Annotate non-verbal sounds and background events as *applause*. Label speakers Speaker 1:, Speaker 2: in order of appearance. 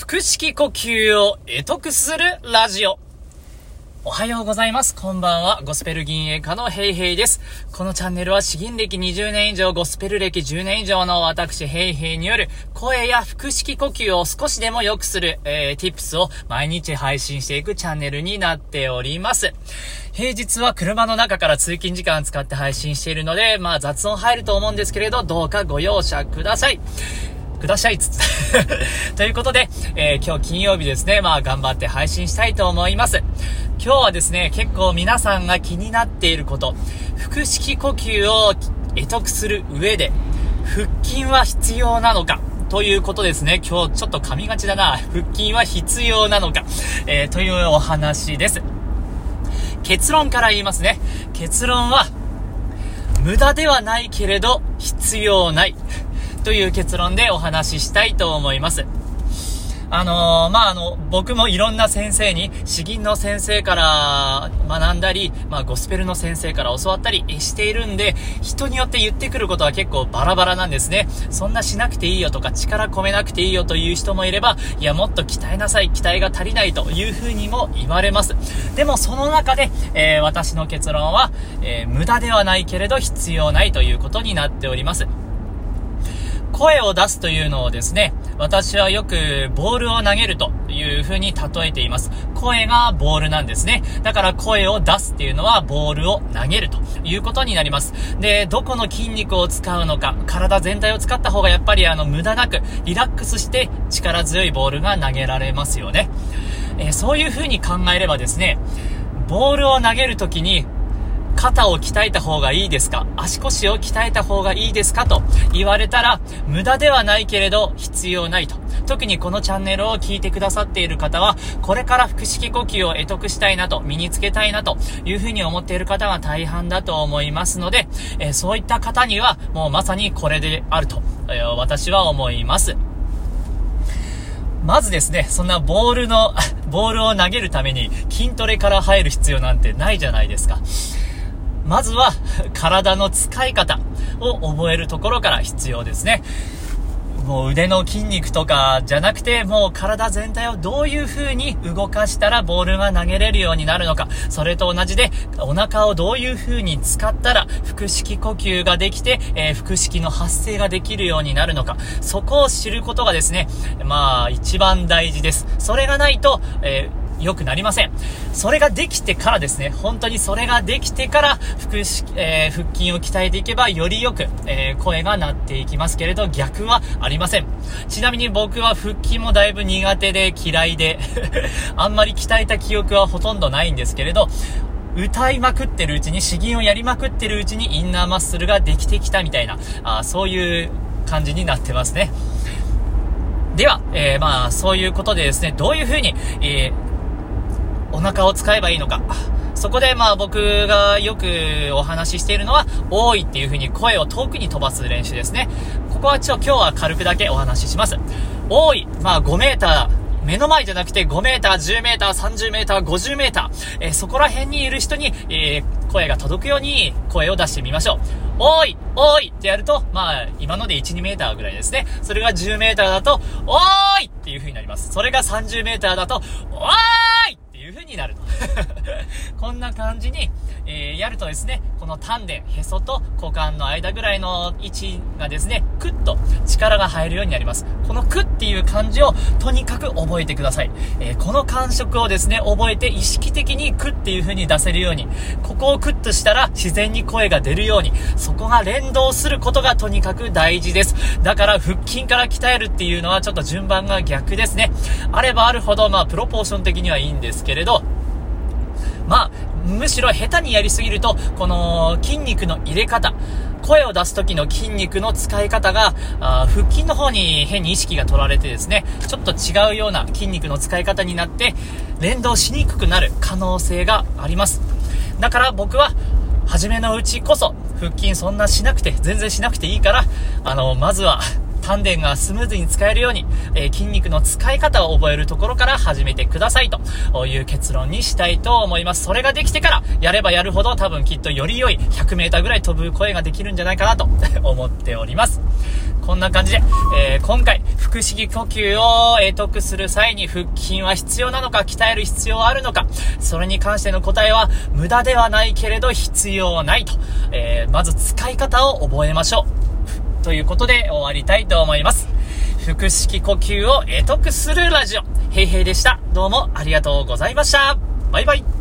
Speaker 1: 腹式呼吸を得得するラジオ。おはようございます。こんばんは。ゴスペル銀営家のヘイヘイです。このチャンネルは詩吟歴20年以上、ゴスペル歴10年以上の私ヘイヘイによる声や腹式呼吸を少しでも良くする、えー、tips を毎日配信していくチャンネルになっております。平日は車の中から通勤時間使って配信しているので、まあ雑音入ると思うんですけれど、どうかご容赦ください。ください *laughs* ということで、えー、今日金曜日ですね、まあ頑張って配信したいと思います。今日はですね、結構皆さんが気になっていること、腹式呼吸を得得する上で、腹筋は必要なのかということですね。今日ちょっと噛みがちだな。腹筋は必要なのか、えー、というお話です。結論から言いますね。結論は、無駄ではないけれど必要ない。という結論でお話ししたいと思います。あのー、まあ、あの、僕もいろんな先生に、詩吟の先生から学んだり、まあ、ゴスペルの先生から教わったりしているんで、人によって言ってくることは結構バラバラなんですね。そんなしなくていいよとか、力込めなくていいよという人もいれば、いや、もっと鍛えなさい、鍛えが足りないというふうにも言われます。でも、その中で、えー、私の結論は、えー、無駄ではないけれど必要ないということになっております。声を出すというのをですね、私はよくボールを投げるという風に例えています。声がボールなんですね。だから声を出すっていうのはボールを投げるということになります。で、どこの筋肉を使うのか、体全体を使った方がやっぱりあの無駄なくリラックスして力強いボールが投げられますよね。えー、そういう風に考えればですね、ボールを投げるときに肩を鍛えた方がいいですか？足腰を鍛えた方がいいですか？と言われたら、無駄ではないけれど必要ないと。特にこのチャンネルを聞いてくださっている方は、これから腹式呼吸を得得したいなと、身につけたいなというふうに思っている方が大半だと思いますので、え、そういった方には、もうまさにこれであると、え、私は思います。まずですね、そんなボールの、*laughs* ボールを投げるために筋トレから入る必要なんてないじゃないですか。まずは体の使い方を覚えるところから必要ですね。もう腕の筋肉とかじゃなくて、もう体全体をどういう風に動かしたらボールが投げれるようになるのか。それと同じで、お腹をどういう風に使ったら腹式呼吸ができて、えー、腹式の発生ができるようになるのか。そこを知ることがですね、まあ一番大事です。それがないと、えー良くなりません。それができてからですね、本当にそれができてから、腹式、えー、腹筋を鍛えていけば、よりよく、えー、声が鳴っていきますけれど、逆はありません。ちなみに僕は腹筋もだいぶ苦手で嫌いで *laughs* あんまり鍛えた記憶はほとんどないんですけれど、歌いまくってるうちに、詩吟をやりまくってるうちにインナーマッスルができてきたみたいな、あそういう感じになってますね。では、えー、まあ、そういうことでですね、どういう風に、えーお腹を使えばいいのか。そこでまあ僕がよくお話ししているのは、多いっていう風に声を遠くに飛ばす練習ですね。ここはちょ、今日は軽くだけお話しします。多い、まあ5メーター、目の前じゃなくて5メーター、10メーター、30メーター、50メーター、えー、そこら辺にいる人に、えー、声が届くように声を出してみましょう。おいおいってやると、まあ、今ので1、2メーターぐらいですね。それが10メーターだと、おーいっていう風になります。それが30メーターだと、おーいいう風になると。*laughs* こんな感じに、えー、やるとですね、この丹田、へそと股間の間ぐらいの位置がですね、クッと力が入るようになります。このクっていう漢字をとにかく覚えてください。えー、この感触をですね、覚えて意識的にクっていう風に出せるように、ここをクッとしたら自然に声が出るように、そこが連動することがとにかく大事です。だから腹筋から鍛えるっていうのはちょっと順番が逆ですね。あればあるほど、まあ、プロポーション的にはいいんですけどけれど、まあ、むしろ下手にやりすぎると、この筋肉の入れ方、声を出す時の筋肉の使い方が、あ腹筋の方に変に意識が取られてですね、ちょっと違うような筋肉の使い方になって、連動しにくくなる可能性があります。だから僕は、初めのうちこそ、腹筋そんなしなくて、全然しなくていいから、あの、まずは、丹田がスムーズに使えるように、えー、筋肉の使い方を覚えるところから始めてくださいという結論にしたいと思います。それができてから、やればやるほど多分きっとより良い 100m ぐらい飛ぶ声ができるんじゃないかなと *laughs* 思っております。こんな感じで、えー、今回、腹式呼吸を得得する際に腹筋は必要なのか、鍛える必要はあるのか、それに関しての答えは無駄ではないけれど必要ないと、えー、まず使い方を覚えましょう。ということで終わりたいと思います。腹式呼吸を得得するラジオ。へいへいでした。どうもありがとうございました。バイバイ。